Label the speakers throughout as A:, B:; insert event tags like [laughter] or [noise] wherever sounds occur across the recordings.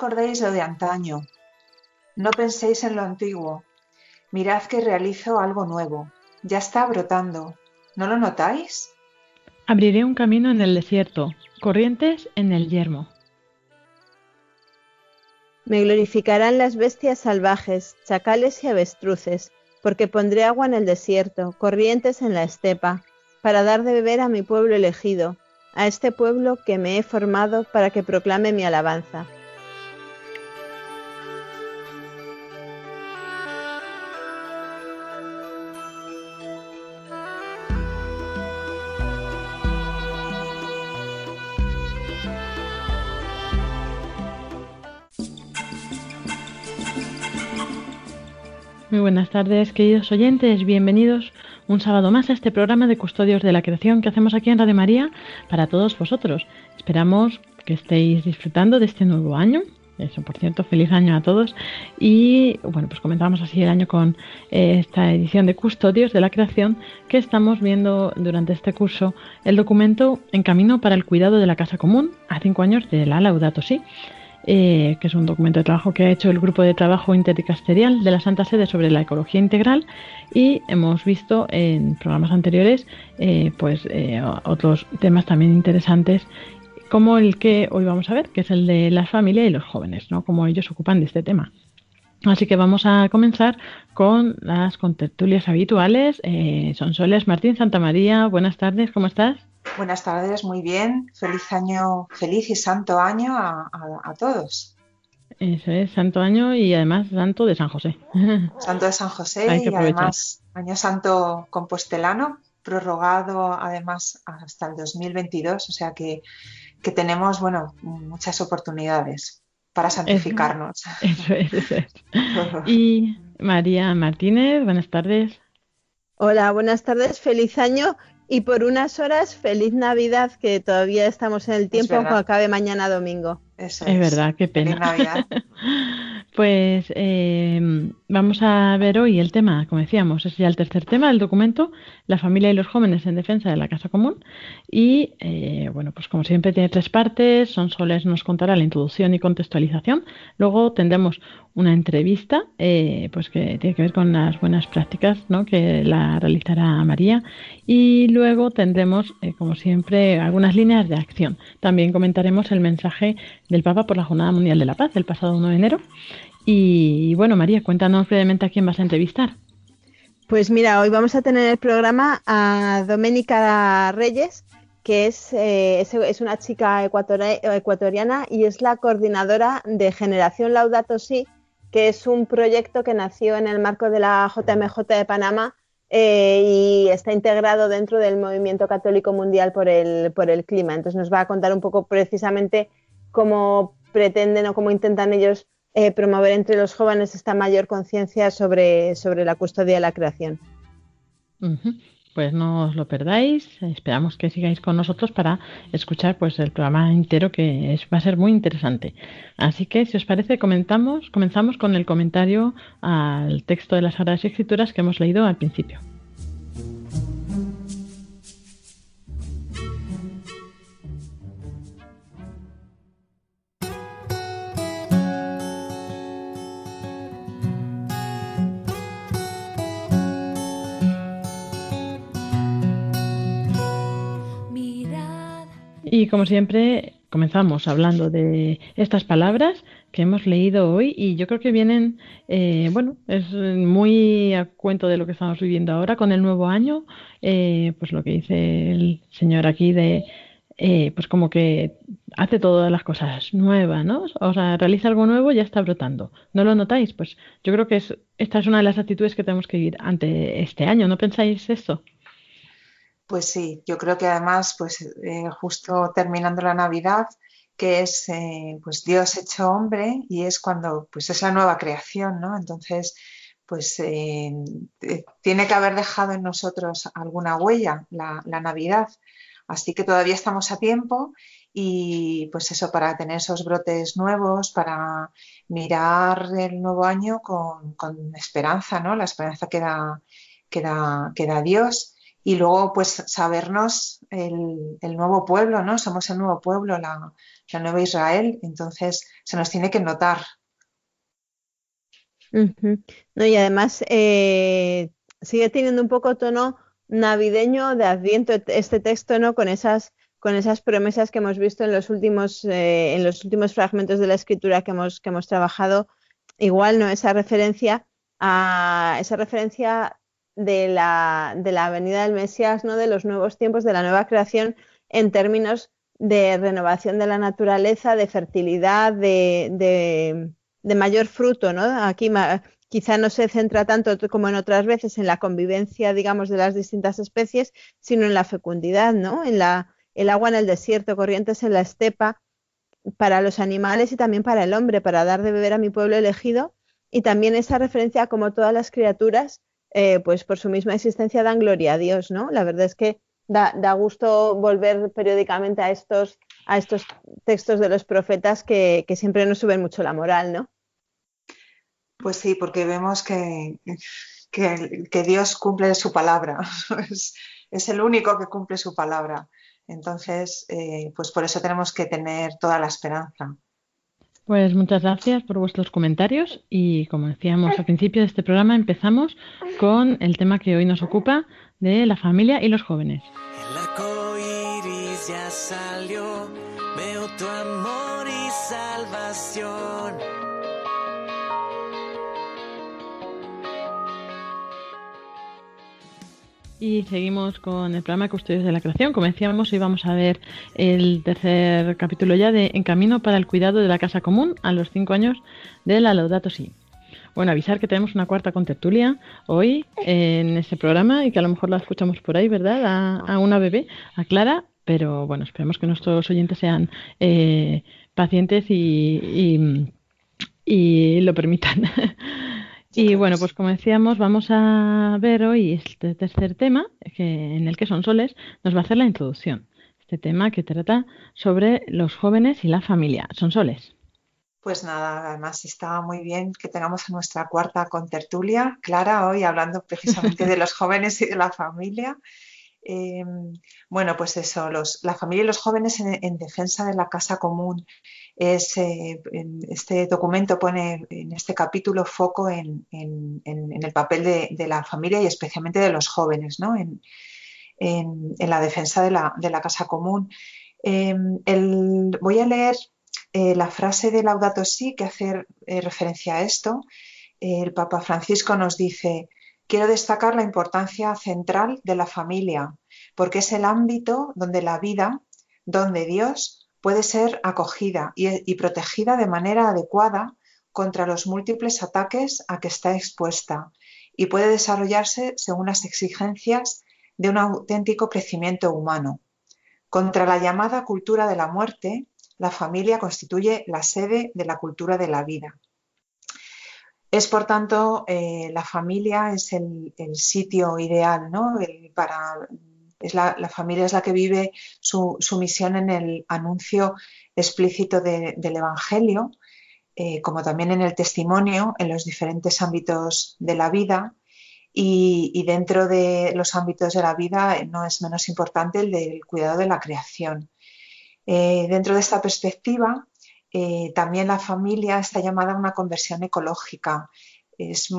A: Recordéis lo de antaño, no penséis en lo antiguo, mirad que realizo algo nuevo, ya está brotando, ¿no lo notáis?
B: Abriré un camino en el desierto, corrientes en el yermo.
C: Me glorificarán las bestias salvajes, chacales y avestruces, porque pondré agua en el desierto, corrientes en la estepa, para dar de beber a mi pueblo elegido, a este pueblo que me he formado para que proclame mi alabanza.
B: Muy buenas tardes, queridos oyentes. Bienvenidos un sábado más a este programa de Custodios de la Creación que hacemos aquí en Radio María para todos vosotros. Esperamos que estéis disfrutando de este nuevo año. Eso, por cierto, feliz año a todos. Y bueno, pues comenzamos así el año con eh, esta edición de Custodios de la Creación que estamos viendo durante este curso el documento En Camino para el Cuidado de la Casa Común a cinco años de la Laudato Si. Eh, que es un documento de trabajo que ha hecho el Grupo de Trabajo Interdicasterial de la Santa Sede sobre la ecología integral y hemos visto en programas anteriores eh, pues eh, otros temas también interesantes como el que hoy vamos a ver, que es el de la familia y los jóvenes, ¿no? Cómo ellos ocupan de este tema. Así que vamos a comenzar con las contertulias habituales. Son Soles Martín Santa María, buenas tardes, ¿cómo estás?
A: Buenas tardes, muy bien. Feliz año, feliz y santo año a, todos.
B: Eso es, santo año y además santo de San José. [laughs]
A: Santo de San José y además año santo compostelano, prorrogado además hasta el 2022, o sea que, que tenemos, bueno, muchas oportunidades para santificarnos. [laughs]
B: Eso es, eso es. [laughs] y María Martínez, buenas tardes.
C: Hola, buenas tardes, feliz año y por unas horas, feliz Navidad, que todavía estamos en el tiempo, aunque acabe mañana domingo.
B: Es, verdad, qué pena. [laughs] Pues eh, vamos a ver hoy el tema, como decíamos, es ya el tercer tema del documento, la familia y los jóvenes en defensa de la casa común. Y eh, bueno, pues como siempre tiene tres partes, Son Soles nos contará la introducción y contextualización. Luego tendremos una entrevista, eh, pues que tiene que ver con las buenas prácticas, ¿no? Que la realizará María. Y luego tendremos, eh, como siempre, algunas líneas de acción. También comentaremos el mensaje del Papa por la Jornada Mundial de la Paz del pasado 1 de enero. Y bueno, María, cuéntanos brevemente a quién vas a entrevistar.
C: Pues mira, hoy vamos a tener el programa a Doménica Reyes, que es, eh, una chica ecuatoriana y es la coordinadora de Generación Laudato Si, que es un proyecto que nació en el marco de la JMJ de Panamá eh, y está integrado dentro del movimiento católico mundial por el, por el clima. Entonces nos va a contar un poco precisamente cómo pretenden o cómo intentan ellos eh, promover entre los jóvenes esta mayor conciencia sobre, sobre la custodia de la creación.
B: Pues no os lo perdáis, esperamos que sigáis con nosotros para escuchar pues el programa entero que va a ser muy interesante. Así que si os parece comentamos, comenzamos con el comentario al texto de las Sagradas Escrituras que hemos leído al principio. Y como siempre, comenzamos hablando de estas palabras que hemos leído hoy y yo creo que vienen, eh, bueno, es muy a cuento de lo que estamos viviendo ahora con el nuevo año, eh, pues lo que dice el señor aquí de, eh, pues como que hace todas las cosas nuevas, ¿no? O sea, realiza algo nuevo y ya está brotando. ¿No lo notáis? Pues yo creo que es, esta es una de las actitudes que tenemos que ir ante este año, ¿no pensáis eso?
A: Pues sí, yo creo que además, pues eh, justo terminando la Navidad, que es eh, pues Dios hecho hombre y es cuando pues es la nueva creación, ¿no? Entonces, pues eh, tiene que haber dejado en nosotros alguna huella la, Navidad. Así que todavía estamos a tiempo y pues eso, para tener esos brotes nuevos, para mirar el nuevo año con, esperanza, ¿no? La esperanza que da, que que da Dios y luego pues sabernos el, nuevo pueblo, ¿no? Somos el nuevo pueblo, la, nueva Israel, entonces se nos tiene que notar.
C: no, y además eh, sigue teniendo un poco tono navideño de Adviento este texto, ¿no? Con esas, con esas promesas que hemos visto en los últimos, eh, en los últimos fragmentos de la escritura que hemos, que hemos trabajado. Igual, ¿no? Esa referencia a esa referencia de la, de la venida del Mesías, ¿no? de los nuevos tiempos, de la nueva creación en términos de renovación de la naturaleza, de fertilidad, de, de, mayor fruto. ¿no? Aquí quizá no se centra tanto como en otras veces en la convivencia, digamos, de las distintas especies, sino en la fecundidad, ¿no? en la, el agua en el desierto, corrientes en la estepa, para los animales y también para el hombre, para dar de beber a mi pueblo elegido. Y también esa referencia a como todas las criaturas eh, pues por su misma existencia dan gloria a Dios, ¿no? La verdad es que da, gusto volver periódicamente a estos, a estos textos de los profetas que, siempre nos suben mucho la moral, ¿no?
A: Pues sí, porque vemos que, que, Dios cumple su palabra, [laughs] es, el único que cumple su palabra. Entonces, eh, pues por eso tenemos que tener toda la esperanza.
B: Pues muchas gracias por vuestros comentarios y como decíamos al principio de este programa empezamos con el tema que hoy nos ocupa de la familia y los jóvenes.
D: El ya salió, veo tu amor y salvación.
B: Y seguimos con el programa Custodios de la Creación. Como decíamos, hoy vamos a ver el tercer capítulo ya de En Camino para el Cuidado de la Casa Común a los cinco años de la Laudato Si. Bueno, avisar que tenemos una cuarta contertulia hoy en este programa y que a lo mejor la escuchamos por ahí, ¿verdad? A, una bebé, a Clara, pero bueno, esperemos que nuestros oyentes sean eh, pacientes y, y lo permitan. [laughs] Y bueno, pues como decíamos, vamos a ver hoy este tercer tema, que, en el que Sonsoles nos va a hacer la introducción. Este tema que trata sobre los jóvenes y la familia. Sonsoles.
A: Pues nada, además está muy bien que tengamos nuestra cuarta contertulia, Clara, hoy hablando precisamente de los jóvenes y de la familia. Em, bueno, pues eso, la familia y los jóvenes en, defensa de la casa común. Eh, este documento pone en este capítulo foco en, el papel de, la familia y especialmente de los jóvenes ¿no? en, la defensa de la, casa común. Em, voy a leer eh, la frase de Laudato Si que hace eh, referencia a esto. El Papa Francisco nos dice, quiero destacar la importancia central de la familia, porque es el ámbito donde la vida, donde Dios puede ser acogida y, protegida de manera adecuada contra los múltiples ataques a que está expuesta y puede desarrollarse según las exigencias de un auténtico crecimiento humano. Contra la llamada cultura de la muerte, la familia constituye la sede de la cultura de la vida. Es, por tanto, eh, la familia es el, sitio ideal ¿no? para es la, familia es la que vive su, misión en el anuncio explícito del Evangelio, eh, como también en el testimonio en los diferentes ámbitos de la vida. Y, dentro de los ámbitos de la vida eh, no es menos importante el del cuidado de la creación. dentro de esta perspectiva, eh, también la familia está llamada a una conversión ecológica. Es,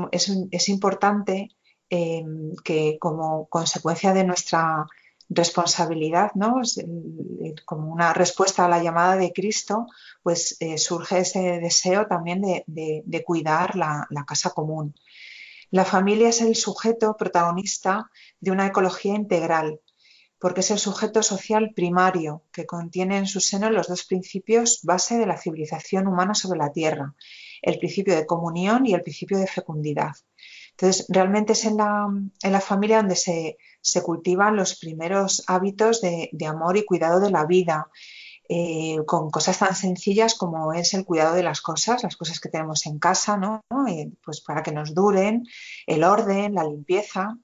A: importante em, que como consecuencia de nuestra, responsabilidad, ¿no? como una respuesta a la llamada de Cristo, pues eh, surge ese deseo también de, cuidar la, casa común. La familia es el sujeto protagonista de una ecología integral, porque es el sujeto social primario que contiene en su seno los dos principios base de la civilización humana sobre la Tierra, el principio de comunión y el principio de fecundidad. Entonces, realmente es en la, familia donde se, cultivan los primeros hábitos de, amor y cuidado de la vida, eh, con cosas tan sencillas como es el cuidado de las cosas, las cosas que tenemos en casa, ¿no? Eh, pues para que nos duren, el orden, la limpieza,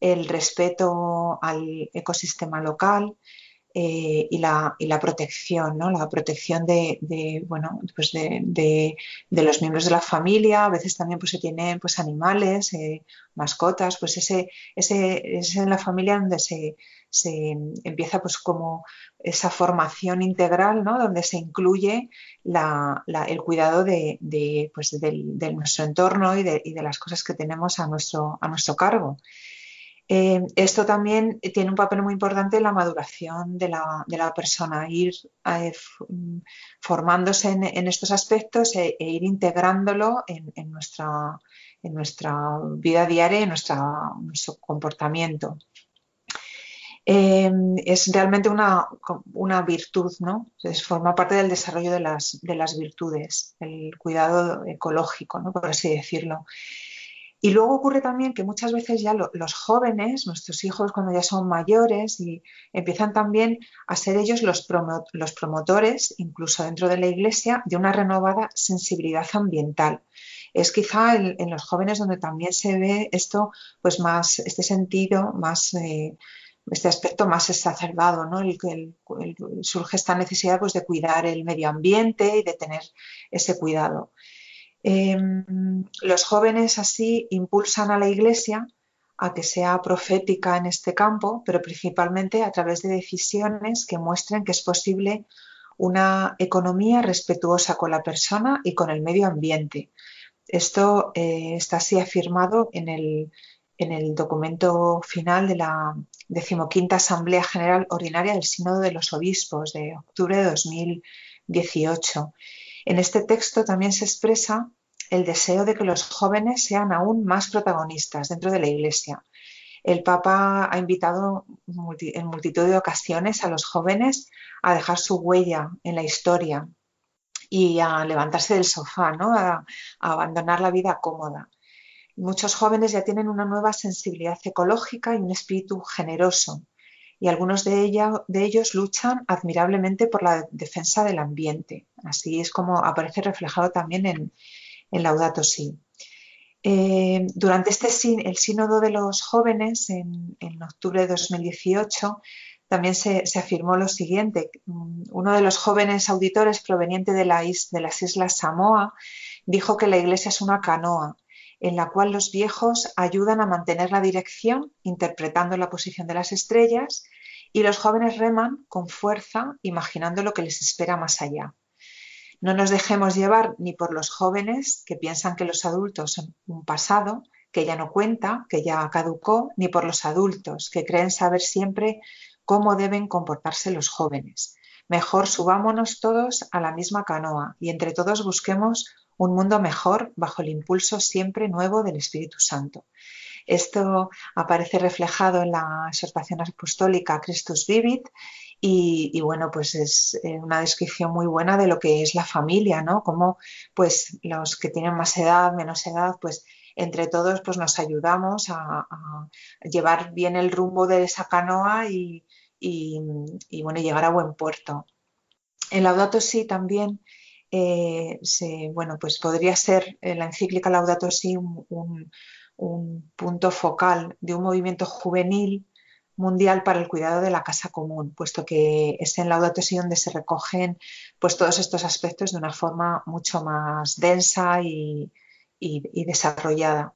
A: el respeto al ecosistema local, eh, y, la, y, la, protección, ¿no? la protección de, bueno, pues de, los miembros de la familia, a veces también pues, se tienen pues, animales, eh, mascotas, pues ese, ese, es en la familia donde se, se, empieza pues como esa formación integral, ¿no? donde se incluye la, el cuidado de, pues, de, nuestro entorno y de, y de las cosas que tenemos a nuestro, a nuestro cargo. Eh, esto también tiene un papel muy importante en la maduración de la, persona, ir eh, formándose en, estos aspectos e, e ir integrándolo en, nuestra, vida diaria en nuestro comportamiento. Eh, es realmente una, virtud, ¿no? forma parte del desarrollo de las, de las virtudes, el cuidado ecológico, por así decirlo. Y luego ocurre también que muchas veces ya los jóvenes, nuestros hijos cuando ya son mayores, y empiezan también a ser ellos los, promotores, incluso dentro de la Iglesia, de una renovada sensibilidad ambiental. Es quizá en, los jóvenes donde también se ve esto, pues más, este sentido, más... Eh, este aspecto más exacerbado, ¿no? El, el, surge esta necesidad pues, de cuidar el medio ambiente y de tener ese cuidado. Em, los jóvenes así impulsan a la Iglesia a que sea profética en este campo, pero principalmente a través de decisiones que muestren que es posible una economía respetuosa con la persona y con el medio ambiente. Esto eh, está así afirmado en el, en el documento final de la decimoquinta Asamblea General Ordinaria del Sínodo de los Obispos de octubre de 2018. En este texto también se expresa el deseo de que los jóvenes sean aún más protagonistas dentro de la Iglesia. El Papa ha invitado en multitud de ocasiones a los jóvenes a dejar su huella en la historia y a levantarse del sofá, ¿no? a, abandonar la vida cómoda. Muchos jóvenes ya tienen una nueva sensibilidad ecológica y un espíritu generoso, y algunos de, ellos luchan admirablemente por la defensa del ambiente. Así es como aparece reflejado también en, en Laudato Si. Eh, durante este el sínodo de los jóvenes, en, octubre de 2018, también se, afirmó lo siguiente. Uno de los jóvenes auditores proveniente de, de las islas Samoa dijo que la iglesia es una canoa en la cual los viejos ayudan a mantener la dirección interpretando la posición de las estrellas y los jóvenes reman con fuerza imaginando lo que les espera más allá. No nos dejemos llevar ni por los jóvenes que piensan que los adultos son un pasado, que ya no cuenta, que ya caducó, ni por los adultos que creen saber siempre cómo deben comportarse los jóvenes. Mejor subámonos todos a la misma canoa y entre todos busquemos un mundo mejor bajo el impulso siempre nuevo del Espíritu Santo. Esto aparece reflejado en la exhortación apostólica Christus Vivit y, bueno, pues es eh, una descripción muy buena de lo que es la familia, ¿no? Como pues los que tienen más edad, menos edad, pues entre todos pues nos ayudamos a, llevar bien el rumbo de esa canoa y, bueno, llegar a buen puerto. En Laudato Si también, eh, bueno, pues podría ser en la encíclica Laudato Si un, un punto focal de un movimiento juvenil mundial para el cuidado de la casa común, puesto que es en Laudato Si donde se recogen pues, todos estos aspectos de una forma mucho más densa y, desarrollada.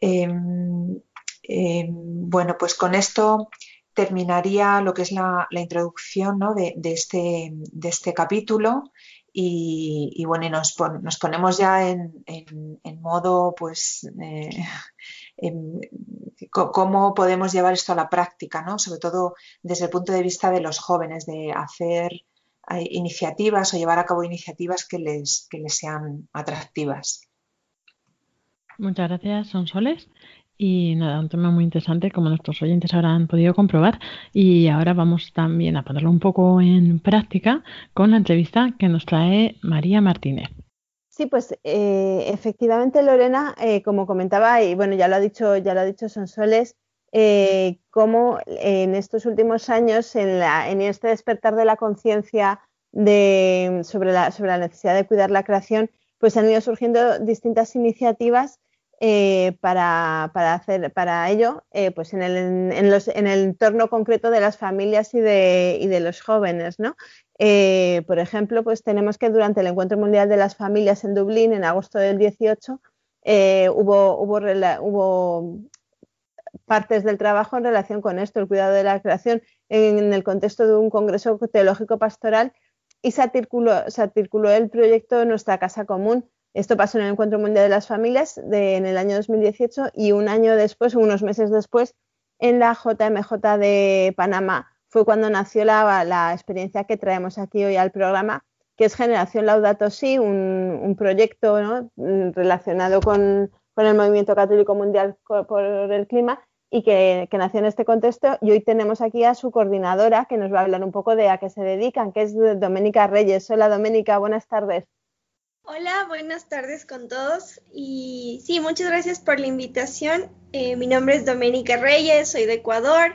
A: Em, em, bueno, pues con esto terminaría lo que es la, introducción de, este, de, este, capítulo y, bueno, y nos, nos, ponemos ya en, modo, pues, eh, [laughs] cómo podemos llevar esto a la práctica, ¿no? Sobre todo desde el punto de vista de los jóvenes, de hacer eh, iniciativas o llevar a cabo iniciativas que les, que les sean atractivas.
B: Muchas gracias, Sonsoles. Y nada, un tema muy interesante, como nuestros oyentes habrán podido comprobar. Y ahora vamos también a ponerlo un poco en práctica con la entrevista que nos trae María Martínez.
C: Sí, pues eh, efectivamente, Lorena, eh, como comentaba, y bueno, ya lo ha dicho, ya lo ha dicho Sonsoles, eh, cómo en estos últimos años, en, la, en este despertar de la conciencia sobre la, sobre la necesidad de cuidar la creación, pues han ido surgiendo distintas iniciativas eh, para, hacer, para ello, eh, pues en el, en, los, en el, entorno concreto de las familias y de, y de los jóvenes. ¿no? Eh, por ejemplo, pues tenemos que durante el Encuentro Mundial de las Familias en Dublín, en agosto del 18, hubo, hubo, hubo partes del trabajo en relación con esto, el cuidado de la creación, en, el contexto de un congreso teológico pastoral y se articuló, se articuló el proyecto Nuestra Casa Común, esto pasó en el Encuentro Mundial de las Familias en el año 2018 y un año después, unos meses después, en la JMJ de Panamá fue cuando nació la, experiencia que traemos aquí hoy al programa, que es Generación Laudato Si, un, proyecto relacionado con, el movimiento católico mundial por el clima y que, que, nació en este contexto. Y hoy tenemos aquí a su coordinadora que nos va a hablar un poco de a qué se dedican, que es Doménica Reyes. Hola Doménica, buenas tardes.
E: Hola, buenas tardes con todos. Y sí, muchas gracias por la invitación. Eh, mi nombre es Doménica Reyes, soy de Ecuador,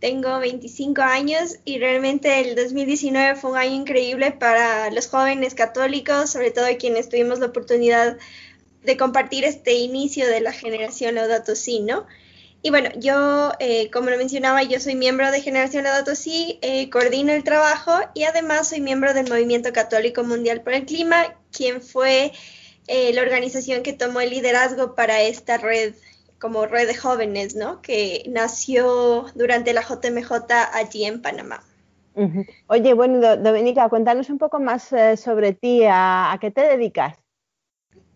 E: tengo 25 años y realmente el 2019 fue un año increíble para los jóvenes católicos, sobre todo quienes tuvimos la oportunidad de compartir este inicio de la generación Laudato Si, ¿no? Y bueno, yo, eh, como lo mencionaba, yo soy miembro de Generación Laudato Si, eh, coordino el trabajo y además soy miembro del Movimiento Católico Mundial por el Clima, quien fue eh, la organización que tomó el liderazgo para esta red como red de jóvenes, ¿no? Que nació durante la JMJ allí en Panamá.
C: Oye, bueno, Dominica, cuéntanos un poco más eh, sobre ti, ¿a, qué te dedicas?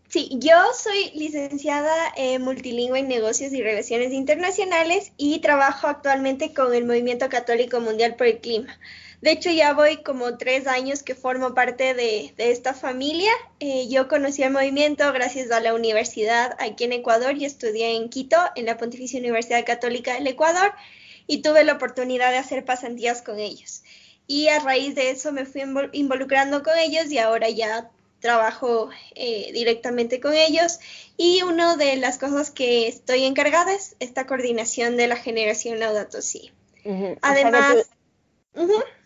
E: Sí, yo soy licenciada en multilingüe en negocios y relaciones internacionales y trabajo actualmente con el Movimiento Católico Mundial por el Clima. De hecho, ya voy como tres años que formo parte de, esta familia. Eh, yo conocí el movimiento gracias a la universidad aquí en Ecuador y estudié en Quito, en la Pontificia Universidad Católica del Ecuador, y tuve la oportunidad de hacer pasantías con ellos. Y a raíz de eso me fui involucrando con ellos y ahora ya trabajo eh, directamente con ellos. Y una de las cosas que estoy encargada es esta coordinación de la generación Laudato Si. Además...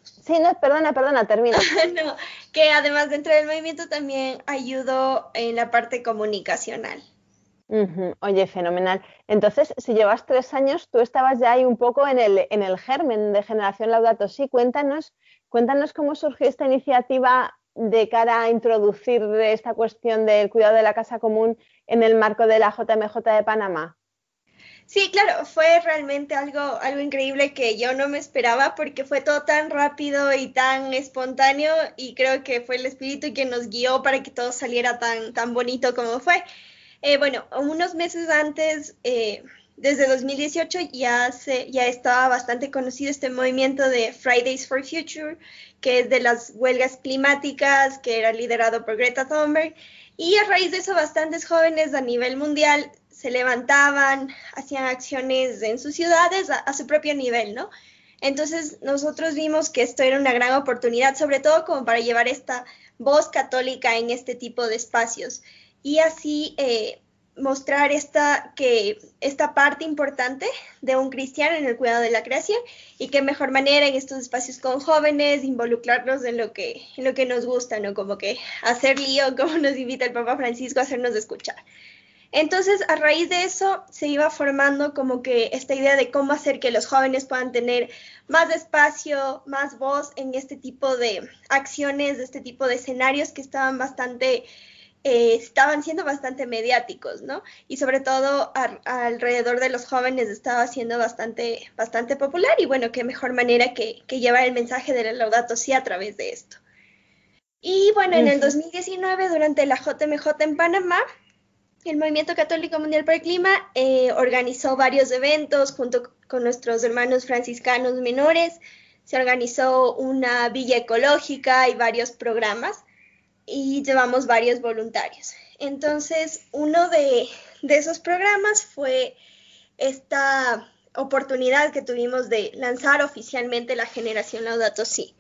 C: Sí, no, perdona, perdona, termina. [laughs]
E: no, que además dentro del movimiento también ayudo en la parte comunicacional.
C: Oye, fenomenal. Entonces, si llevas tres años, tú estabas ya ahí un poco en el, en el germen de Generación Laudato Si. Cuéntanos, cuéntanos cómo surgió esta iniciativa de cara a introducir esta cuestión del cuidado de la casa común en el marco de la JMJ de Panamá.
E: Sí, claro, fue realmente algo, algo increíble que yo no me esperaba porque fue todo tan rápido y tan espontáneo y creo que fue el espíritu que nos guió para que todo saliera tan, tan bonito como fue. Eh, bueno, unos meses antes, eh, desde 2018, ya, se, estaba bastante conocido este movimiento de Fridays for Future, que es de las huelgas climáticas, que era liderado por Greta Thunberg. Y a raíz de eso, bastantes jóvenes a nivel mundial se levantaban, hacían acciones en sus ciudades a, su propio nivel, ¿no? Entonces nosotros vimos que esto era una gran oportunidad, sobre todo como para llevar esta voz católica en este tipo de espacios y así eh, mostrar esta, que, esta parte importante de un cristiano en el cuidado de la creación y qué mejor manera en estos espacios con jóvenes, involucrarnos en lo que, en lo que nos gusta, ¿no? Como que hacer lío, [laughs] como nos invita el Papa Francisco a hacernos escuchar. Entonces, a raíz de eso, se iba formando como que esta idea de cómo hacer que los jóvenes puedan tener más espacio, más voz en este tipo de acciones, de este tipo de escenarios que estaban bastante, eh, estaban siendo bastante mediáticos, ¿no? Y sobre todo alrededor de los jóvenes estaba siendo bastante, bastante popular y bueno, qué mejor manera que, que llevar el mensaje de la Laudato Si a través de esto. Y bueno, en el 2019, durante la JMJ en Panamá, el Movimiento Católico Mundial para el Clima eh, organizó varios eventos junto con nuestros hermanos franciscanos menores. Se organizó una villa ecológica y varios programas y llevamos varios voluntarios. Entonces, uno de, de esos programas fue esta oportunidad que tuvimos de lanzar oficialmente la generación Laudato Si.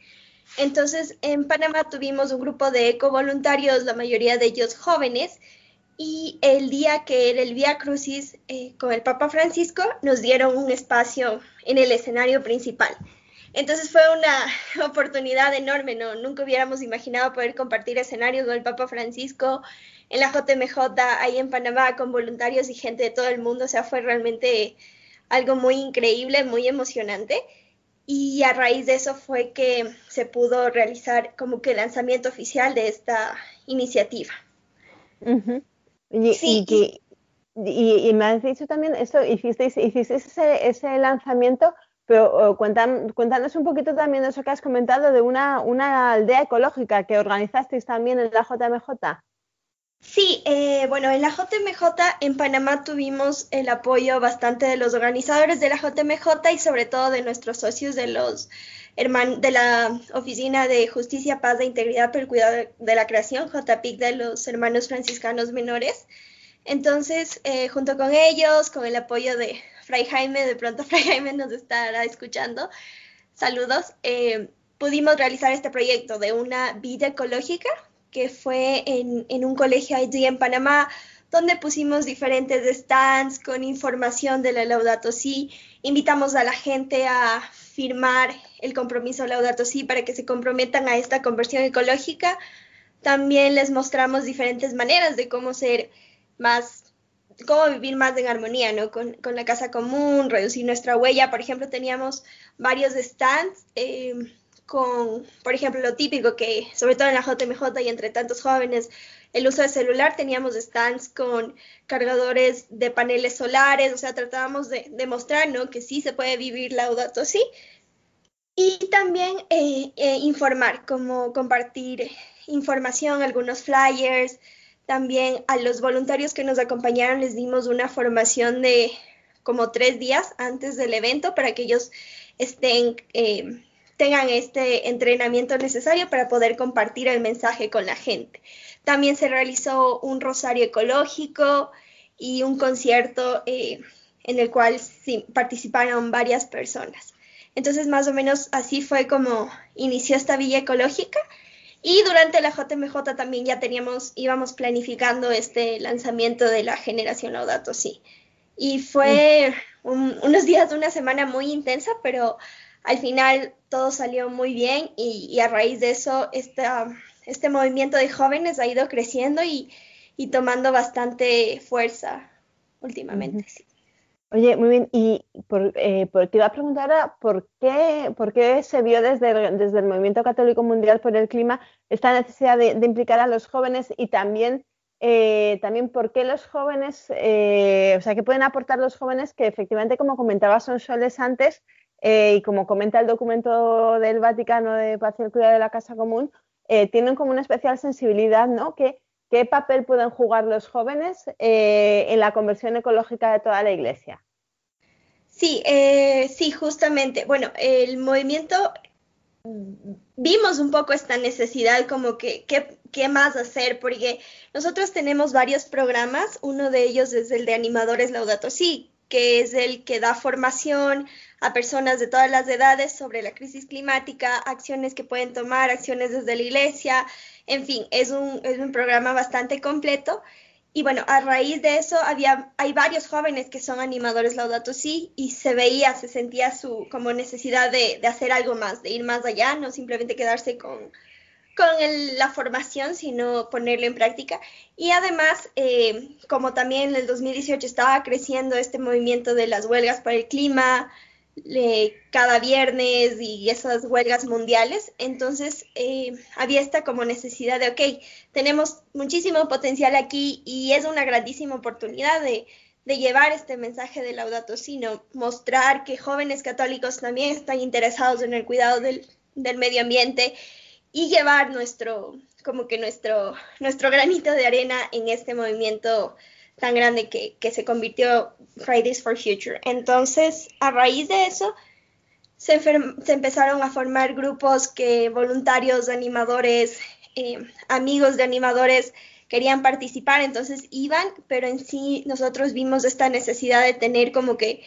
E: Entonces, en Panamá tuvimos un grupo de ecovoluntarios, la mayoría de ellos jóvenes, y el día que era el Vía Crucis eh, con el Papa Francisco, nos dieron un espacio en el escenario principal. Entonces fue una [laughs] oportunidad enorme, ¿no? Nunca hubiéramos imaginado poder compartir escenarios con el Papa Francisco en la JMJ, ahí en Panamá, con voluntarios y gente de todo el mundo. O sea, fue realmente algo muy increíble, muy emocionante. Y a raíz de eso fue que se pudo realizar como que el lanzamiento oficial de esta iniciativa.
C: y, y, me has dicho también esto, hicisteis, ese, ese, lanzamiento, pero cuéntanos un poquito también de eso que has comentado de una, una aldea ecológica que organizasteis también en la JMJ.
E: Sí, eh, bueno, en la JMJ en Panamá tuvimos el apoyo bastante de los organizadores de la JMJ y sobre todo de nuestros socios de los de la Oficina de Justicia, Paz e Integridad por el Cuidado de la Creación, JPIC de los Hermanos Franciscanos Menores. Entonces, eh, junto con ellos, con el apoyo de Fray Jaime, de pronto [laughs] Fray Jaime nos estará escuchando, saludos, eh, pudimos realizar este proyecto de una vida ecológica que fue en, un colegio allí en Panamá, donde pusimos diferentes stands con información de la Laudato Si. Invitamos a la gente a firmar el compromiso Laudato Si para que se comprometan a esta conversión ecológica. También les mostramos diferentes maneras de cómo ser más, cómo vivir más en armonía, ¿no? Con, la casa común, reducir nuestra huella. Por ejemplo, teníamos varios stands. Eh, con, por ejemplo, lo típico que, sobre todo en la JMJ y entre tantos jóvenes, el uso de celular, teníamos stands con cargadores de paneles solares, o sea, tratábamos de demostrar ¿no? que sí se puede vivir Laudato sí. Y también eh, eh, informar, como compartir información, algunos flyers. También a los voluntarios que nos acompañaron les dimos una formación de como tres días antes del evento para que ellos estén... Eh, tengan este entrenamiento necesario para poder compartir el mensaje con la gente. También se realizó un rosario ecológico y un concierto eh, en el cual participaron varias personas. Entonces, más o menos así fue como inició esta villa ecológica. Y durante la JMJ también ya teníamos, íbamos planificando este lanzamiento de la generación Laudato sí. Y fue unos días de una semana muy intensa, pero al final todo salió muy bien y, a raíz de eso este movimiento de jóvenes ha ido creciendo y, tomando bastante fuerza últimamente.
C: Oye, muy bien, y por, eh, te iba a preguntar por qué, por qué se vio desde el, desde el Movimiento Católico Mundial por el Clima esta necesidad de, implicar a los jóvenes y también, eh, también por qué los jóvenes, eh, o sea, qué pueden aportar los jóvenes que efectivamente, como comentaba soles antes, eh, y como comenta el documento del Vaticano de Paz y el Cuidado de la Casa Común, eh, tienen como una especial sensibilidad, ¿no? ¿Qué, qué papel pueden jugar los jóvenes eh, en la conversión ecológica de toda la Iglesia?
E: Sí, sí, justamente. Bueno, el movimiento vimos un poco esta necesidad como que qué más hacer porque nosotros tenemos varios programas, uno de ellos es el de animadores Laudato Si, que es el que da formación a personas de todas las edades sobre la crisis climática, acciones que pueden tomar, acciones desde la iglesia, en fin, es un, es un programa bastante completo. Y bueno, a raíz de eso había, hay varios jóvenes que son animadores Laudato Si y se veía, se sentía su como necesidad de, de hacer algo más, de ir más allá, no simplemente quedarse con, con la formación, sino ponerlo en práctica. Y además, eh, como también en el 2018 estaba creciendo este movimiento de las huelgas para el clima, cada viernes y esas huelgas mundiales, entonces eh, había esta como necesidad de, ok, tenemos muchísimo potencial aquí y es una grandísima oportunidad de, llevar este mensaje de Laudato sino mostrar que jóvenes católicos también están interesados en el cuidado del, del medio ambiente y llevar nuestro, como que nuestro, nuestro granito de arena en este movimiento tan grande que, se convirtió Fridays for Future. Entonces, a raíz de eso, se, empezaron a formar grupos que voluntarios, animadores, eh, amigos de animadores querían participar, entonces iban, pero en sí nosotros vimos esta necesidad de tener como que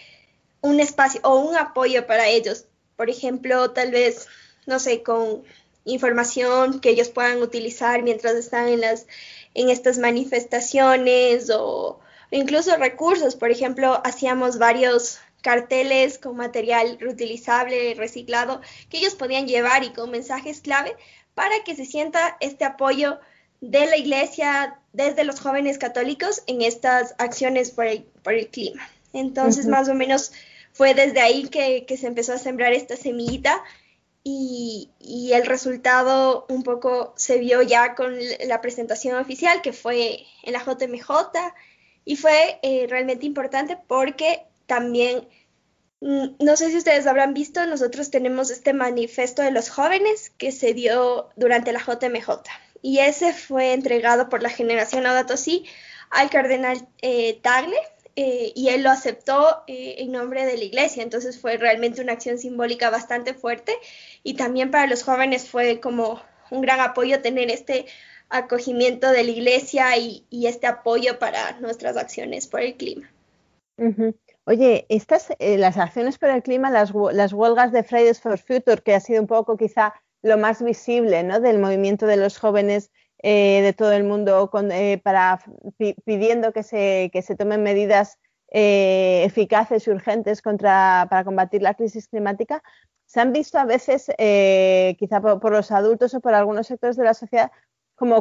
E: un espacio o un apoyo para ellos. Por ejemplo, tal vez, no sé, con información que ellos puedan utilizar mientras están en las en estas manifestaciones o incluso recursos. Por ejemplo, hacíamos varios carteles con material reutilizable, reciclado, que ellos podían llevar y con mensajes clave para que se sienta este apoyo de la iglesia desde los jóvenes católicos en estas acciones por el, por el clima. Entonces, más o menos fue desde ahí que, que, se empezó a sembrar esta semillita y, y, el resultado un poco se vio ya con la presentación oficial que fue en la JMJ y fue eh, realmente importante porque también, mm, no sé si ustedes habrán visto, nosotros tenemos este manifiesto de los jóvenes que se dio durante la JMJ y ese fue entregado por la generación Si al cardenal eh, Tagle eh, y él lo aceptó eh, en nombre de la iglesia. Entonces fue realmente una acción simbólica bastante fuerte y también para los jóvenes fue como un gran apoyo tener este acogimiento de la iglesia y, este apoyo para nuestras acciones por el clima.
C: Oye, estas, eh, las acciones por el clima, las, las, huelgas de Fridays for Future, que ha sido un poco quizá lo más visible ¿no? del movimiento de los jóvenes eh, de todo el mundo eh, para, pidiendo que se, que se tomen medidas eh, eficaces y urgentes contra, para combatir la crisis climática, se han visto a veces, quizá por, los adultos o por algunos sectores de la sociedad,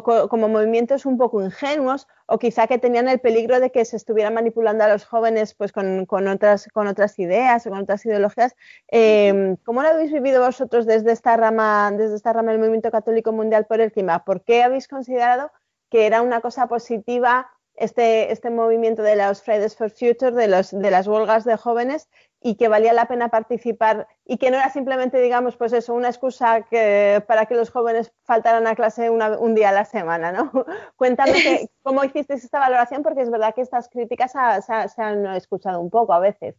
C: como, movimientos un poco ingenuos o quizá que tenían el peligro de que se estuvieran manipulando a los jóvenes pues con, otras, con otras ideas o con otras ideologías. Em, ¿Cómo lo habéis vivido vosotros desde esta, rama, desde esta rama del movimiento católico mundial por el clima? ¿Por qué habéis considerado que era una cosa positiva este, este movimiento de los Fridays for Future, de, los, de las huelgas de jóvenes, y que valía la pena participar y que no era simplemente, digamos, pues eso, una excusa que, para que los jóvenes faltaran a clase un día a la semana, ¿no? [laughs] Cuéntame [laughs] cómo hiciste esta valoración, porque es verdad que estas críticas se han escuchado un poco a veces.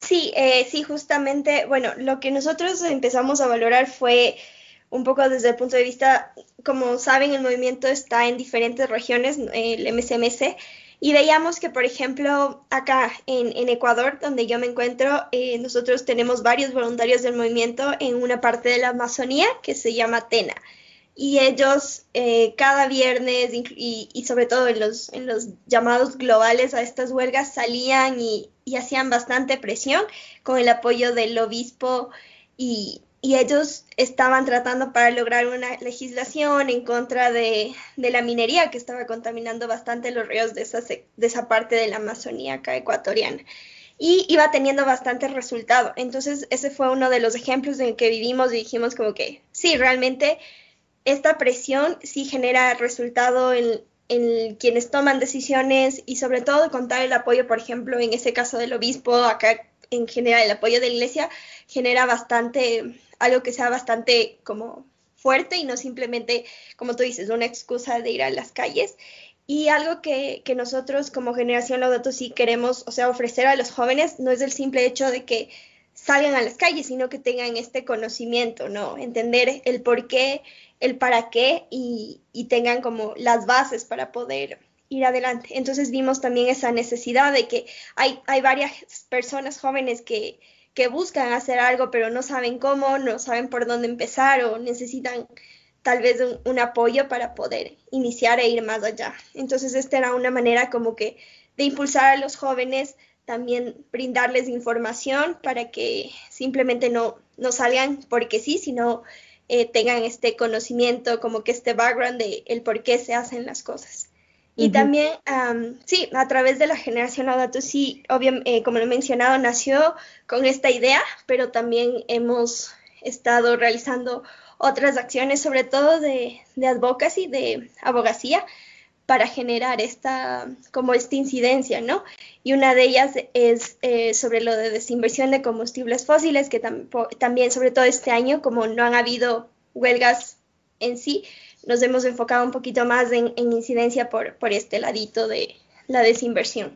E: Sí, eh, sí, justamente, bueno, lo que nosotros empezamos a valorar fue un poco desde el punto de vista, como saben, el movimiento está en diferentes regiones, el MCMC, y veíamos que, por ejemplo, acá en, Ecuador, donde yo me encuentro, eh, nosotros tenemos varios voluntarios del movimiento en una parte de la Amazonía que se llama Tena. Y ellos eh, cada viernes y, sobre todo en los, en los llamados globales a estas huelgas salían y, y hacían bastante presión con el apoyo del obispo y, y ellos estaban tratando para lograr una legislación en contra de, la minería que estaba contaminando bastante los ríos de esa, parte de la Amazonía ecuatoriana. Y iba teniendo bastante resultado. Entonces, ese fue uno de los ejemplos en que vivimos y dijimos como que sí, realmente esta presión sí genera resultado en, en quienes toman decisiones y sobre todo contar el apoyo, por ejemplo, en ese caso del obispo, acá en general el apoyo de la iglesia genera bastante algo que sea bastante como fuerte y no simplemente, como tú dices, una excusa de ir a las calles. Y algo que, nosotros como generación Laudato sí queremos, o sea, ofrecer a los jóvenes no es el simple hecho de que salgan a las calles, sino que tengan este conocimiento, ¿no? Entender el por qué, el para qué y, y tengan como las bases para poder ir adelante. Entonces vimos también esa necesidad de que hay, hay varias personas jóvenes que, que buscan hacer algo pero no saben cómo, no saben por dónde empezar o necesitan tal vez un, apoyo para poder iniciar e ir más allá. Entonces, esta era una manera como que de impulsar a los jóvenes, también brindarles información para que simplemente no, no salgan porque sí, sino eh, tengan este conocimiento, como que este background de el por qué se hacen las cosas. Y también, sí, a través de la generación Laudato sí, obviamente, eh, como lo he mencionado, nació con esta idea, pero también hemos estado realizando otras acciones, sobre todo de, de advocacy, de abogacía, para generar esta, como esta incidencia, ¿no? Y una de ellas es eh, sobre lo de desinversión de combustibles fósiles, que también, sobre todo este año, como no han habido huelgas en sí, nos hemos enfocado un poquito más en, incidencia por, por este ladito de la desinversión.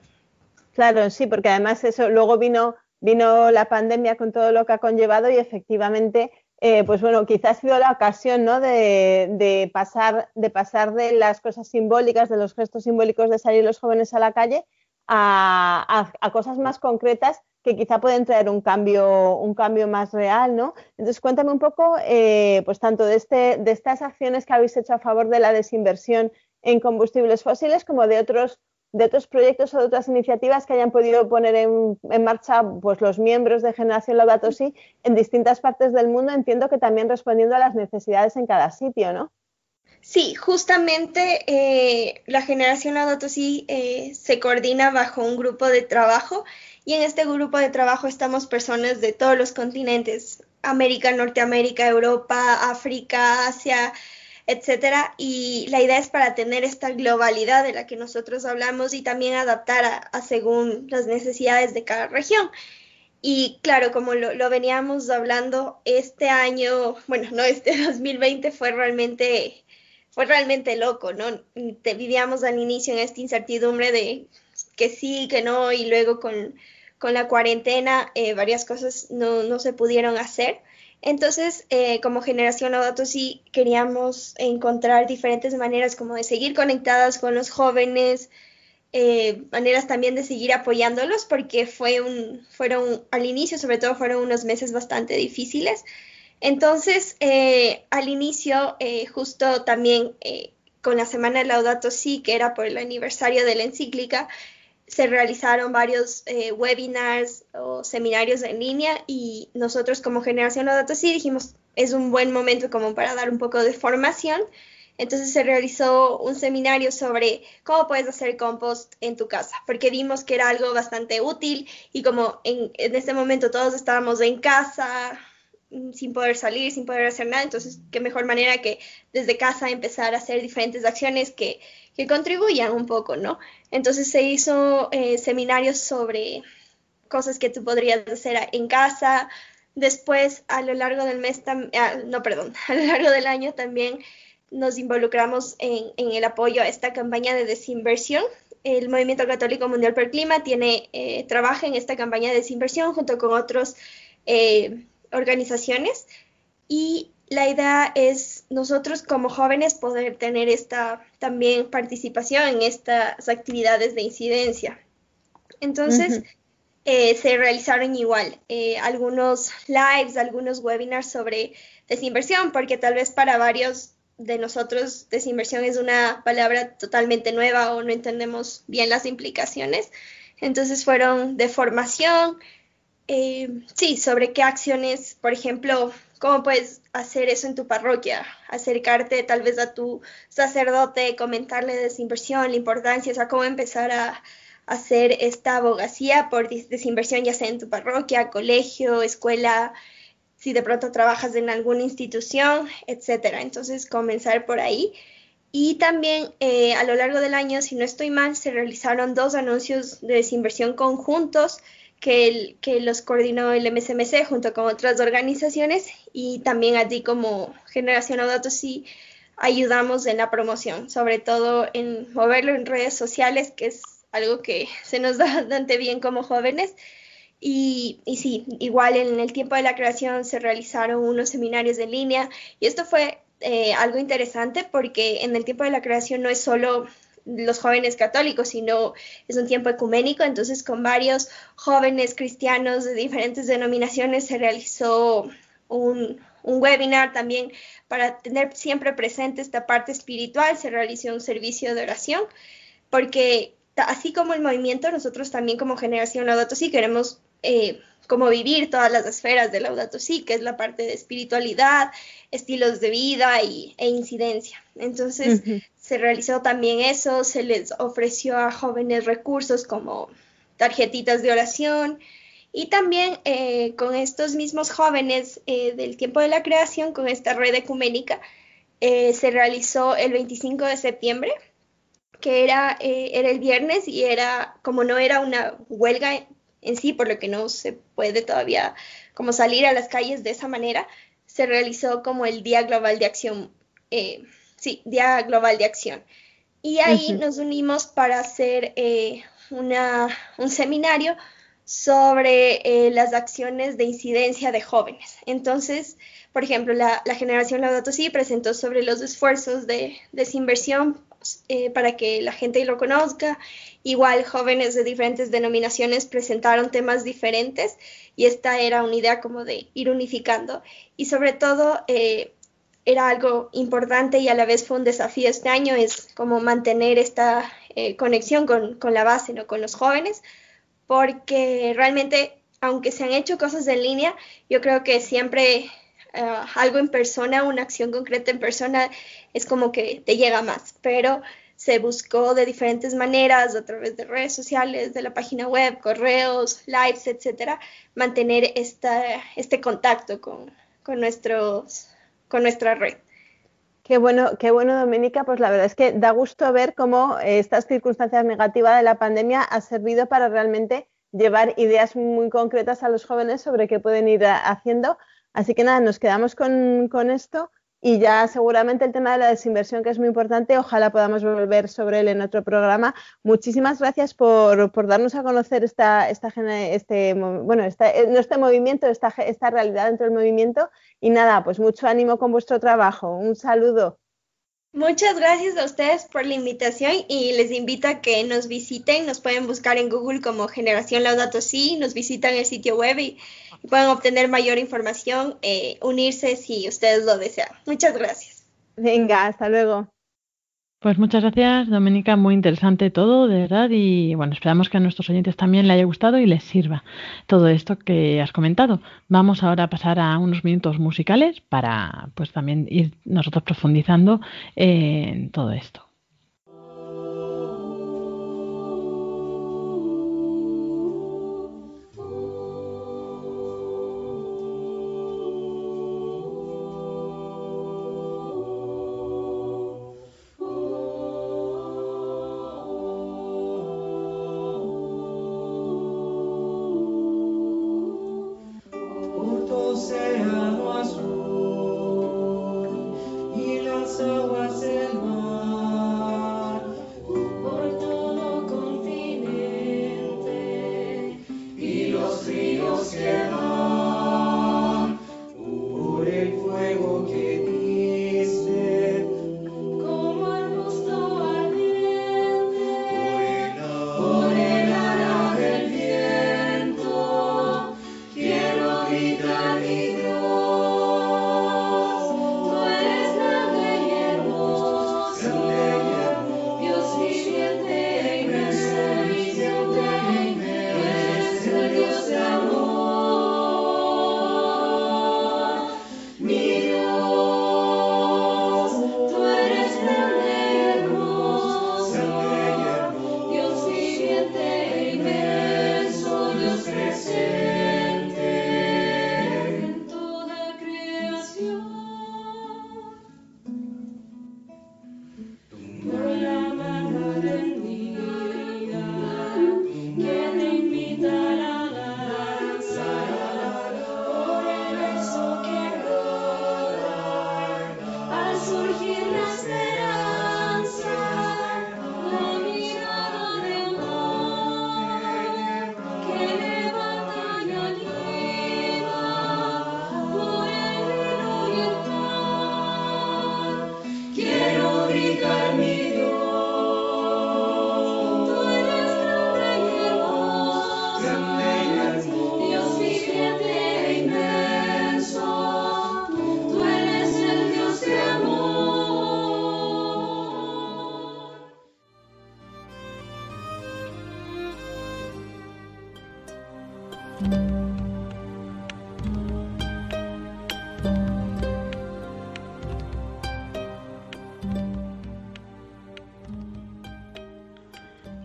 C: Claro, sí, porque además eso luego vino, vino la pandemia con todo lo que ha conllevado y efectivamente, eh, pues bueno, quizás ha sido la ocasión ¿no? de, pasar, de pasar de las cosas simbólicas, de los gestos simbólicos de salir los jóvenes a la calle a, cosas más concretas que quizá pueden traer un cambio, un cambio más real, ¿no? Entonces, cuéntame un poco, eh, pues tanto de, este, de estas acciones que habéis hecho a favor de la desinversión en combustibles fósiles como de otros de otros proyectos o de otras iniciativas que hayan podido poner en, marcha pues, los miembros de Generación Laudato Si en distintas partes del mundo, entiendo que también respondiendo a las necesidades en cada sitio, ¿no?
E: Sí, justamente eh, la Generación Laudato Si eh, se coordina bajo un grupo de trabajo y en este grupo de trabajo estamos personas de todos los continentes, América, Norteamérica, Europa, África, Asia, etcétera. Y la idea es para tener esta globalidad de la que nosotros hablamos y también adaptar a, según las necesidades de cada región. Y claro, como lo, veníamos hablando, este año, bueno, no, este [laughs] 2020 fue realmente, fue realmente loco, ¿no? Vivíamos al inicio en esta incertidumbre de que sí, que no, y luego con, la cuarentena eh, varias cosas no, no se pudieron hacer. Entonces, eh, como generación Laudato sí queríamos encontrar diferentes maneras como de seguir conectadas con los jóvenes, eh, maneras también de seguir apoyándolos, porque fue un, fueron, al inicio sobre todo fueron unos meses bastante difíciles. Entonces, eh, al inicio, justo también con la semana de Laudato Si, que era por el aniversario de la encíclica, se realizaron varios eh, webinars o seminarios en línea y nosotros como generación Laudato sí dijimos es un buen momento como para dar un poco de formación. Entonces se realizó un seminario sobre cómo puedes hacer compost en tu casa, porque vimos que era algo bastante útil y como en, en este momento todos estábamos en casa, sin poder salir, sin poder hacer nada, entonces qué mejor manera que desde casa empezar a hacer diferentes acciones que que contribuyan un poco, ¿no? Entonces se hizo eh, seminarios sobre cosas que tú podrías hacer en casa. Después, a lo largo del mes, ah, no, perdón, [laughs] a lo largo del año también nos involucramos en, el apoyo a esta campaña de desinversión. El Movimiento Católico Mundial por el Clima tiene, eh, trabaja en esta campaña de desinversión junto con otras eh, organizaciones y la idea es nosotros como jóvenes poder tener esta también participación en estas actividades de incidencia. Entonces, eh, se realizaron igual eh, algunos lives, algunos webinars sobre desinversión, porque tal vez para varios de nosotros desinversión es una palabra totalmente nueva o no entendemos bien las implicaciones. Entonces fueron de formación, eh, sí, sobre qué acciones, por ejemplo, cómo puedes hacer eso en tu parroquia, acercarte tal vez a tu sacerdote, comentarle de desinversión, la importancia, o sea, cómo empezar a, hacer esta abogacía por desinversión, ya sea en tu parroquia, colegio, escuela, si de pronto trabajas en alguna institución, etcétera. Entonces, comenzar por ahí. Y también eh, a lo largo del año, si no estoy mal, se realizaron dos anuncios de desinversión conjuntos que, los coordinó el MSMC junto con otras organizaciones y también a ti como Generación Audato sí ayudamos en la promoción, sobre todo en moverlo en redes sociales, que es algo que [laughs] se nos da bastante bien como jóvenes. Y, y, sí, igual en el tiempo de la creación se realizaron unos seminarios en línea y esto fue eh, algo interesante porque en el tiempo de la creación no es solo los jóvenes católicos, sino es un tiempo ecuménico, entonces con varios jóvenes cristianos de diferentes denominaciones se realizó un, webinar también para tener siempre presente esta parte espiritual, se realizó un servicio de oración, porque así como el movimiento, nosotros también como generación Laudato Si queremos eh, como vivir todas las esferas de Laudato Si, que es la parte de espiritualidad, estilos de vida y, e incidencia. Entonces, se realizó también eso, se les ofreció a jóvenes recursos como tarjetitas de oración y también eh, con estos mismos jóvenes eh, del tiempo de la creación, con esta red ecuménica, eh, se realizó el 25 de septiembre, que era, era el viernes y era, como no era una huelga en sí, por lo que no se puede todavía como salir a las calles de esa manera, se realizó como el Día Global de Acción sí, Día Global de Acción. Y ahí nos unimos para hacer eh, una, un seminario sobre eh, las acciones de incidencia de jóvenes. Entonces, por ejemplo, la, generación Laudato Si presentó sobre los esfuerzos de desinversión eh, para que la gente lo conozca. Igual jóvenes de diferentes denominaciones presentaron temas diferentes y esta era una idea como de ir unificando. Y sobre todo eh, era algo importante y a la vez fue un desafío este año, es como mantener esta conexión con, con, la base, ¿no? con los jóvenes, porque realmente, aunque se han hecho cosas en línea, yo creo que siempre eh, algo en persona, una acción concreta en persona, es como que te llega más, pero se buscó de diferentes maneras, a través de redes sociales, de la página web, correos, lives, etcétera, mantener esta, este contacto con, con, nuestros, con nuestra red.
C: Qué bueno, qué bueno, Doménica. Pues la verdad es que da gusto ver cómo eh, estas circunstancias negativas de la pandemia ha servido para realmente llevar ideas muy concretas a los jóvenes sobre qué pueden ir haciendo. Así que nada, nos quedamos con, esto y ya seguramente el tema de la desinversión, que es muy importante, ojalá podamos volver sobre él en otro programa. Muchísimas gracias por, darnos a conocer esta, esta, este, bueno, eh, este movimiento, esta, esta realidad dentro del movimiento y nada, pues mucho ánimo con vuestro trabajo. Un saludo.
E: Muchas gracias a ustedes por la invitación y les invito a que nos visiten. Nos pueden buscar en Google como Generación Laudato Si, nos visitan el sitio web y, pueden obtener mayor información, eh, unirse si ustedes lo desean. Muchas gracias.
C: Venga, hasta luego.
F: Pues muchas gracias, Doménica. Muy interesante todo, de verdad. Y bueno, esperamos que a nuestros oyentes también le haya gustado y les sirva todo esto que has comentado. Vamos ahora a pasar a unos minutos musicales para, pues, también ir nosotros profundizando en todo esto.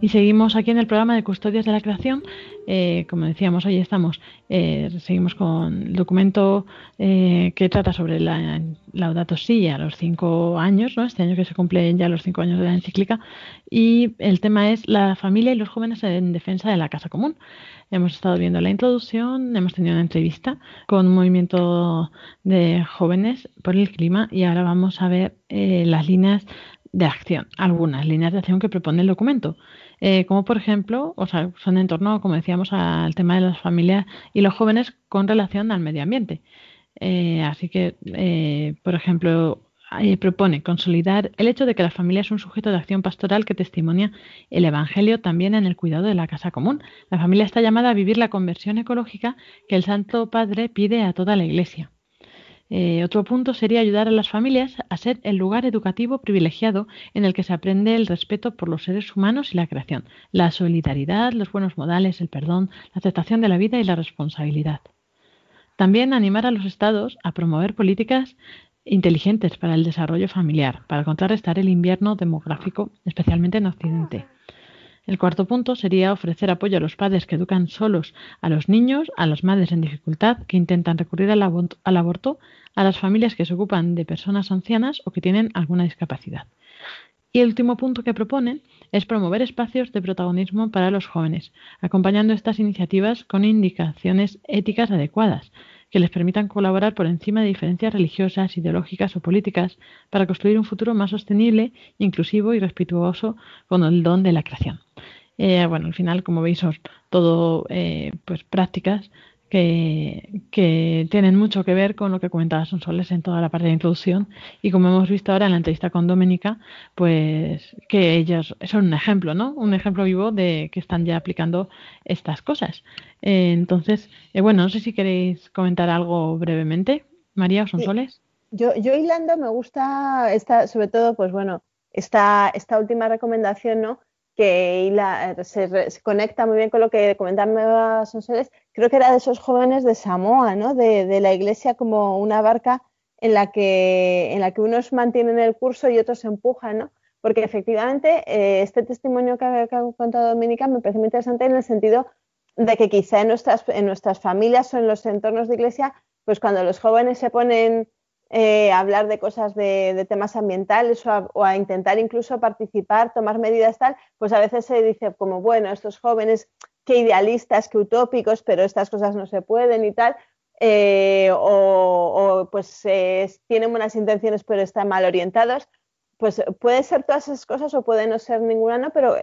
B: Y seguimos aquí en el programa de Custodios de la Creación. Eh, como decíamos, hoy estamos, eh, seguimos con el documento eh, que trata sobre la Laudato Si a los cinco años, ¿no? este año que se cumplen ya los cinco años de la encíclica. Y el tema es la familia y los jóvenes en defensa de la casa común. Hemos estado viendo la introducción, hemos tenido una entrevista con un movimiento de jóvenes por el clima y ahora vamos a ver las líneas de acción, algunas líneas de acción que propone el documento, eh, como por ejemplo, o sea, son en torno, como decíamos, al tema de las familias y los jóvenes con relación al medio ambiente. Eh, así que, eh, por ejemplo, propone consolidar el hecho de que la familia es un sujeto de acción pastoral que testimonia el Evangelio también en el cuidado de la casa común. La familia está llamada a vivir la conversión ecológica que el Santo Padre pide a toda la Iglesia. Eh, otro punto sería ayudar a las familias a ser el lugar educativo privilegiado en el que se aprende el respeto por los seres humanos y la creación, la solidaridad, los buenos modales, el perdón, la aceptación de la vida y la responsabilidad. También animar a los estados a promover políticas inteligentes para el desarrollo familiar, para contrarrestar el invierno demográfico, especialmente en Occidente. El cuarto punto sería ofrecer apoyo a los padres que educan solos a los niños, a las madres en dificultad que intentan recurrir al, aborto, a las familias que se ocupan de personas ancianas o que tienen alguna discapacidad. Y el último punto que proponen es promover espacios de protagonismo para los jóvenes, acompañando estas iniciativas con indicaciones éticas adecuadas, que les permitan colaborar por encima de diferencias religiosas, ideológicas o políticas para construir un futuro más sostenible, inclusivo y respetuoso con el don de la creación. Eh, bueno, al final, como veis, son todo eh, pues prácticas que, que, tienen mucho que ver con lo que comentaba Sonsoles en toda la parte de introducción y como hemos visto ahora en la entrevista con Doménica, pues que ellos son un ejemplo, ¿no? Un ejemplo vivo de que están ya aplicando estas cosas. Eh, entonces, bueno, no sé si queréis comentar algo brevemente, María o Sonsoles.
C: Yo, yo hilando me gusta esta, sobre todo, pues bueno, esta, esta última recomendación, ¿no? Que se, conecta muy bien con lo que comentaba Sonsoles, creo que era de esos jóvenes de Samoa, ¿no? de, la iglesia como una barca en la, que, en la que unos mantienen el curso y otros empujan, ¿no? porque efectivamente eh, este testimonio que ha, contado Dominica me parece muy interesante en el sentido de que quizá en nuestras, en nuestras familias o en los entornos de iglesia, pues cuando los jóvenes se ponen eh, hablar de cosas de, temas ambientales o a, intentar incluso participar, tomar medidas tal, pues a veces se dice como, bueno, estos jóvenes, qué idealistas, qué utópicos, pero estas cosas no se pueden y tal, eh, o, pues tienen buenas intenciones pero están mal orientados. Pues puede ser todas esas cosas o puede no ser ninguna, ¿no? pero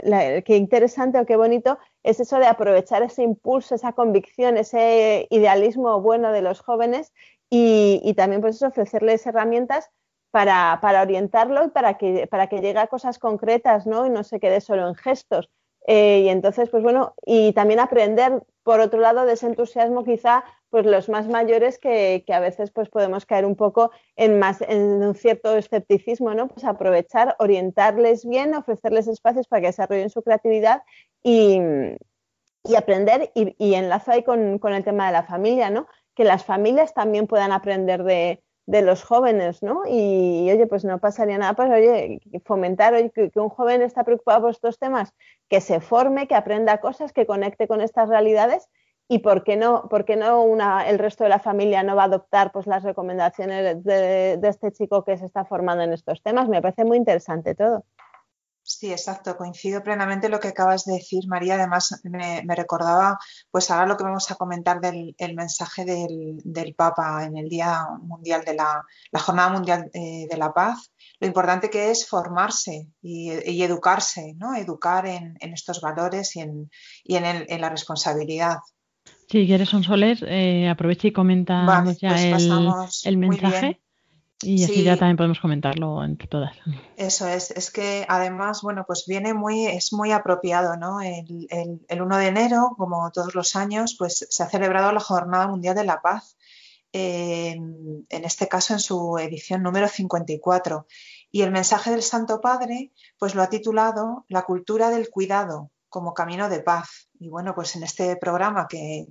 C: qué interesante o qué bonito es eso de aprovechar ese impulso, esa convicción, ese idealismo bueno de los jóvenes y, también pues ofrecerles herramientas para, orientarlo y para que, para que llegue a cosas concretas ¿no? y no se quede solo en gestos. Eh, y entonces, pues bueno, y también aprender, por otro lado, de ese entusiasmo quizá, pues los más mayores que, a veces pues podemos caer un poco en, más, en un cierto escepticismo, ¿no? Pues aprovechar, orientarles bien, ofrecerles espacios para que desarrollen su creatividad y, aprender, y, y enlazo ahí con, con, el tema de la familia, ¿no? Que las familias también puedan aprender de, los jóvenes, ¿no? Y, oye, pues no pasaría nada, pues oye, fomentar que, un joven está preocupado por estos temas, que se forme, que aprenda cosas, que conecte con estas realidades y por qué no, por no una, el resto de la familia no va a adoptar pues las recomendaciones de, de este chico que se está formando en estos temas. Me parece muy interesante todo.
A: Sí, exacto, coincido plenamente lo que acabas de decir, María. Además, me, recordaba, pues ahora lo que vamos a comentar del mensaje del, Papa en el Día Mundial de la, Jornada Mundial eh, de la Paz, lo importante que es formarse y, educarse, ¿no? Educar en, estos valores y en, en, la responsabilidad.
B: Si quieres, Sonsoles, eh, aprovecha y comenta ya pues el, mensaje. Y así ya también podemos comentarlo entre todas.
A: Eso es, es que además, bueno, pues viene muy, es muy apropiado, ¿no? El, 1 de enero, como todos los años, pues se ha celebrado la Jornada Mundial de la Paz, en este caso en su edición número 54. Y el mensaje del Santo Padre, pues lo ha titulado La cultura del cuidado, como camino de paz. Y bueno, pues en este programa que,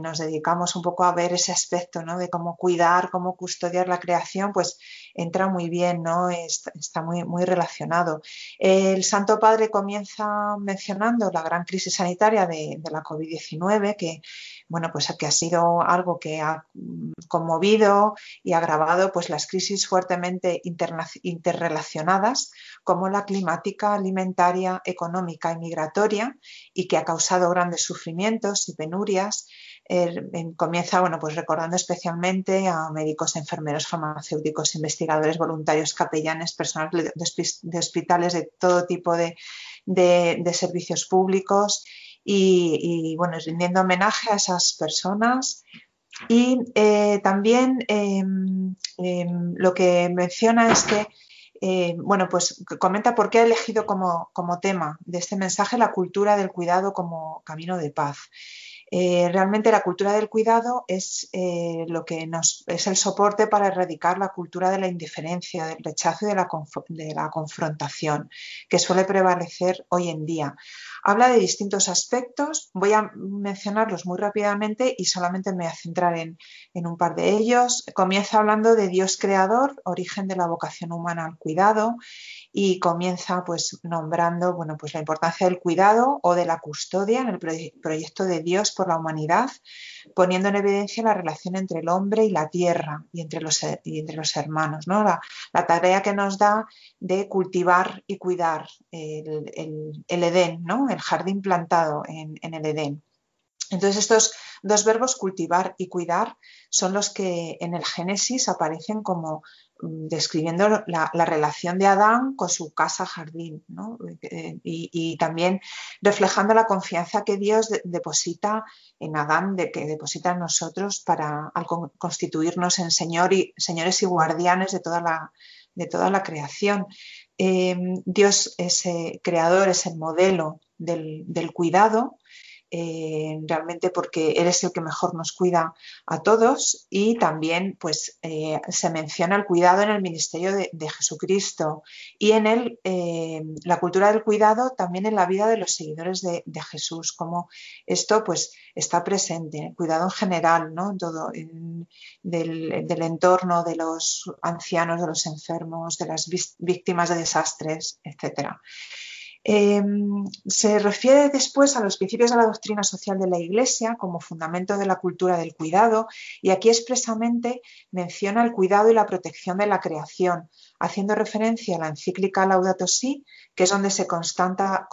A: nos dedicamos un poco a ver ese aspecto, ¿no? De cómo cuidar, cómo custodiar la creación, pues entra muy bien, ¿no? Está, muy, muy relacionado. El Santo Padre comienza mencionando la gran crisis sanitaria de, de la COVID-19, que bueno, pues que ha sido algo que ha mm, conmovido y agravado pues las crisis fuertemente interrelacionadas como la climática, alimentaria, económica y migratoria y que ha causado grandes sufrimientos y penurias comienza bueno, pues recordando especialmente a médicos, enfermeros, farmacéuticos, investigadores, voluntarios, capellanes, personal de, hospitales de todo tipo de, de servicios públicos y, bueno, rindiendo homenaje a esas personas. Y eh, también em, em, lo que menciona es que, eh, bueno, pues comenta por qué ha elegido como, como tema de este mensaje la cultura del cuidado como camino de paz. Eh, realmente la cultura del cuidado es eh, lo que nos es el soporte para erradicar la cultura de la indiferencia, del rechazo y de la, confrontación que suele prevalecer hoy en día. Habla de distintos aspectos, voy a mencionarlos muy rápidamente y solamente me voy a centrar en, en un par de ellos. Comienza hablando de Dios creador, origen de la vocación humana al cuidado y comienza pues nombrando bueno, pues la importancia del cuidado o de la custodia en el proyecto de Dios por la humanidad, poniendo en evidencia la relación entre el hombre y la tierra y entre los, y entre los hermanos, ¿no? La, tarea que nos da de cultivar y cuidar el, Edén, ¿no? el jardín plantado en, en el Edén. Entonces estos dos verbos, cultivar y cuidar, son los que en el Génesis aparecen como describiendo la, relación de Adán con su casa jardín eh, y, también reflejando la confianza que Dios deposita en Adán, de, que deposita en nosotros para constituirnos en señor y, señores y guardianes de toda la, de toda la creación. Em, Dios es creador, es el modelo del, del cuidado eh, realmente porque eres el que mejor nos cuida a todos y también pues eh, se menciona el cuidado en el ministerio de, Jesucristo y en el, eh, la cultura del cuidado también en la vida de los seguidores de, Jesús, como esto pues está presente, cuidado en general, ¿no? todo, del, del entorno de los ancianos, de los enfermos, de las víctimas de desastres, etcétera. Em, se refiere después a los principios de la doctrina social de la Iglesia como fundamento de la cultura del cuidado y aquí expresamente menciona el cuidado y la protección de la creación, haciendo referencia a la encíclica Laudato Si, que es donde se constata,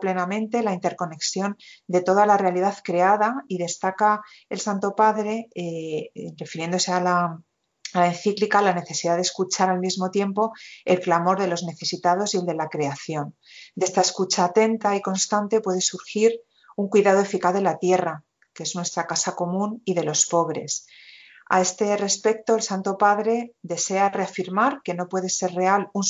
A: plenamente la interconexión de toda la realidad creada y destaca el Santo Padre, eh, refiriéndose a la la encíclica la necesidad de escuchar al mismo tiempo el clamor de los necesitados y el de la creación. De esta escucha atenta y constante puede surgir un cuidado eficaz de la tierra, que es nuestra casa común, y de los pobres. A este respecto, el Santo Padre desea reafirmar que no puede ser real un,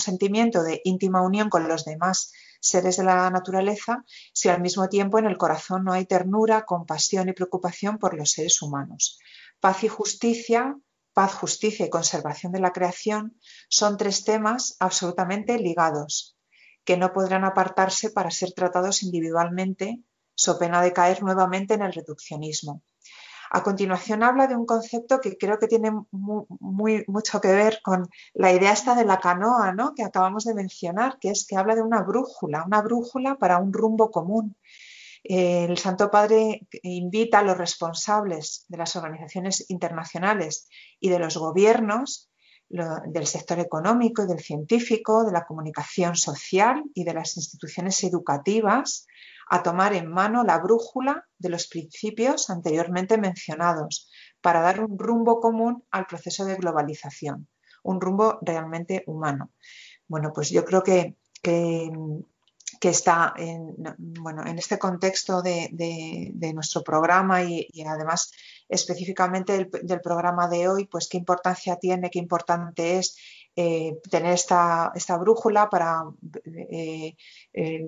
A: sentimiento de íntima unión con los demás seres de la naturaleza si al mismo tiempo en el corazón no hay ternura, compasión y preocupación por los seres humanos. Paz y justicia paz, justicia y conservación de la creación son tres temas absolutamente ligados, que no podrán apartarse para ser tratados individualmente, so pena de caer nuevamente en el reduccionismo. A continuación habla de un concepto que creo que tiene muy, mucho que ver con la idea esta de la canoa, ¿no? que acabamos de mencionar, que es que habla de una brújula, una brújula para un rumbo común el Santo Padre invita a los responsables de las organizaciones internacionales y de los gobiernos, del sector económico y del científico, de la comunicación social y de las instituciones educativas, a tomar en mano la brújula de los principios anteriormente mencionados para dar un rumbo común al proceso de globalización, un rumbo realmente humano. Bueno, pues yo creo que, que que está en, bueno, en este contexto de, nuestro programa y, además específicamente del, programa de hoy, pues qué importancia tiene, qué importante es eh, tener esta, esta, brújula para eh, eh,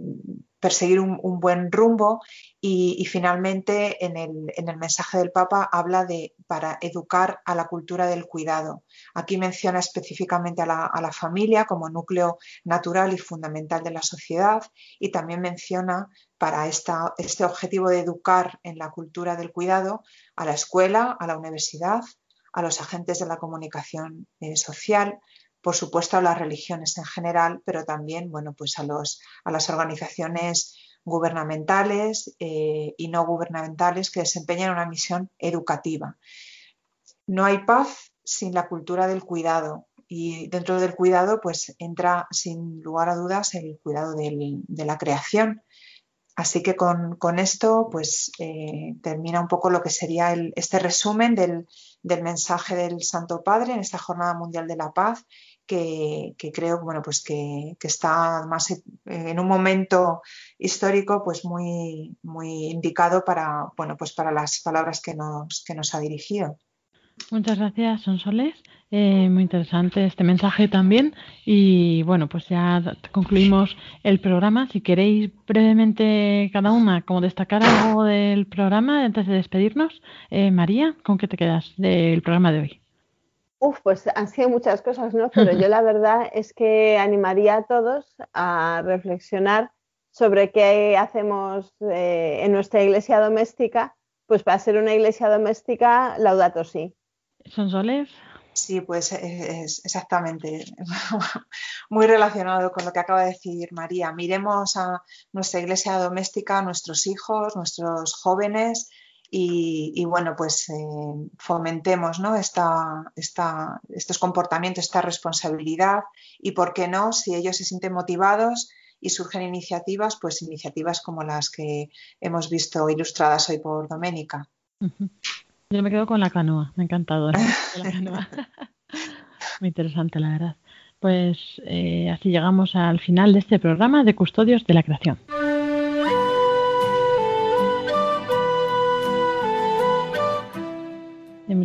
A: perseguir un, buen rumbo y, finalmente en el, mensaje del Papa habla de para educar a la cultura del cuidado. Aquí menciona específicamente a la, familia como núcleo natural y fundamental de la sociedad y también menciona para esta, este objetivo de educar en la cultura del cuidado a la escuela, a la universidad, a los agentes de la comunicación social, por supuesto a las religiones en general, pero también bueno, pues a, los, a las organizaciones gubernamentales eh, y no gubernamentales que desempeñan una misión educativa. No hay paz sin la cultura del cuidado y dentro del cuidado pues entra sin lugar a dudas el cuidado de la creación. Así que con, esto pues eh, termina un poco lo que sería este resumen del, del mensaje del Santo Padre en esta Jornada Mundial de la Paz que, creo bueno, pues que, está más en un momento histórico pues muy, muy indicado para, bueno, pues para las palabras que nos, que nos ha dirigido.
B: Muchas gracias, Sonsoles. Eh, muy interesante este mensaje también. Y bueno, pues ya concluimos el programa. Si queréis brevemente cada una como destacar algo del programa antes de despedirnos, eh, María, ¿con qué te quedas del programa de hoy?
C: Uf, pues han sido muchas cosas, ¿no? Pero [laughs] yo la verdad es que animaría a todos a reflexionar sobre qué hacemos eh, en nuestra iglesia doméstica, pues para ser una iglesia doméstica, laudato sí.
B: ¿Son soles?
A: Sí, pues es exactamente [laughs] muy relacionado con lo que acaba de decir María. Miremos a nuestra iglesia doméstica, a nuestros hijos, nuestros jóvenes, y, bueno, pues eh, fomentemos ¿no? esta, estos comportamientos, esta responsabilidad y, ¿por qué no? Si ellos se sienten motivados y surgen iniciativas, pues iniciativas como las que hemos visto ilustradas hoy por Doménica.
B: Yo me quedo con la canoa, me ha encantado [laughs] Muy interesante, la verdad. Pues eh, así llegamos al final de este programa de Custodios de la Creación.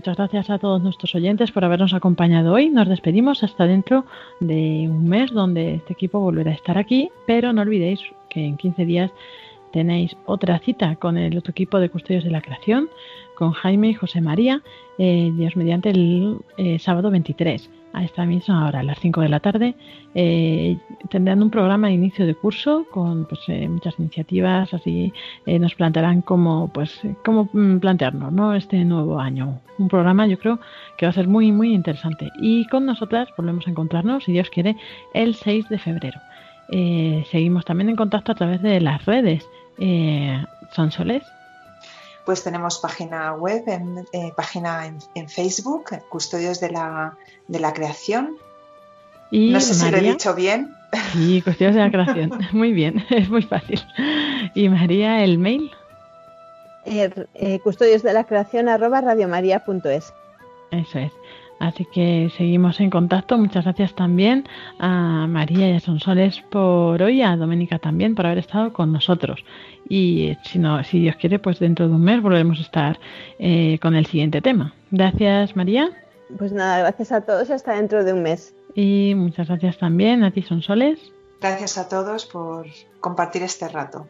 B: Muchas gracias a todos nuestros oyentes por habernos acompañado hoy. Nos despedimos hasta dentro de un mes donde este equipo volverá a estar aquí, pero no olvidéis que en 15 días tenéis otra cita con el otro equipo de custodios de la creación, con Jaime y José María, eh, Dios mediante el eh, sábado 23 a esta misma hora, a las 5 de la tarde, eh, tendrán un programa de inicio de curso con pues, eh, muchas iniciativas, así eh, nos plantearán cómo, pues, cómo mm, plantearnos ¿no? este nuevo año. Un programa yo creo que va a ser muy, muy interesante. Y con nosotras volvemos a encontrarnos, si Dios quiere, el 6 de febrero. seguimos también en contacto a través de las redes. ¿Son soles?
A: Pues tenemos página web, en, eh, página en, Facebook, Custodios de la, de la Creación. Y no sé si lo he dicho bien.
B: Sí, Custodios de la Creación. [laughs] Muy bien, [laughs] es muy fácil. ¿Y María, el mail?
C: Er, eh, custodios de la creación arroba radiomaria.es.
B: Eso es. Así que seguimos en contacto. Muchas gracias también a María y a Sonsoles por hoy, a Doménica también por haber estado con nosotros. Y si, no, si Dios quiere, pues dentro de un mes volveremos a estar eh, con el siguiente tema. Gracias, María.
C: Pues nada, gracias a todos. Hasta dentro de un mes.
B: Y muchas gracias también a ti, Sonsoles.
A: Gracias a todos por compartir este rato.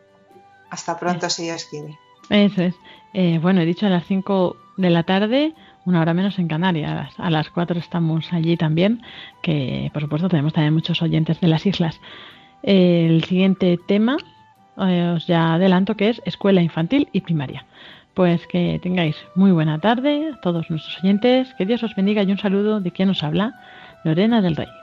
A: Hasta pronto, si Dios quiere.
B: Eso es. Eh, bueno, he dicho a las 5 de la tarde una hora menos en Canarias. A las cuatro estamos allí también, que por supuesto tenemos también muchos oyentes de las islas. El siguiente tema eh, os ya adelanto que es escuela infantil y primaria. Pues que tengáis muy buena tarde a todos nuestros oyentes, que Dios os bendiga y un saludo de quien nos habla, Lorena del Rey.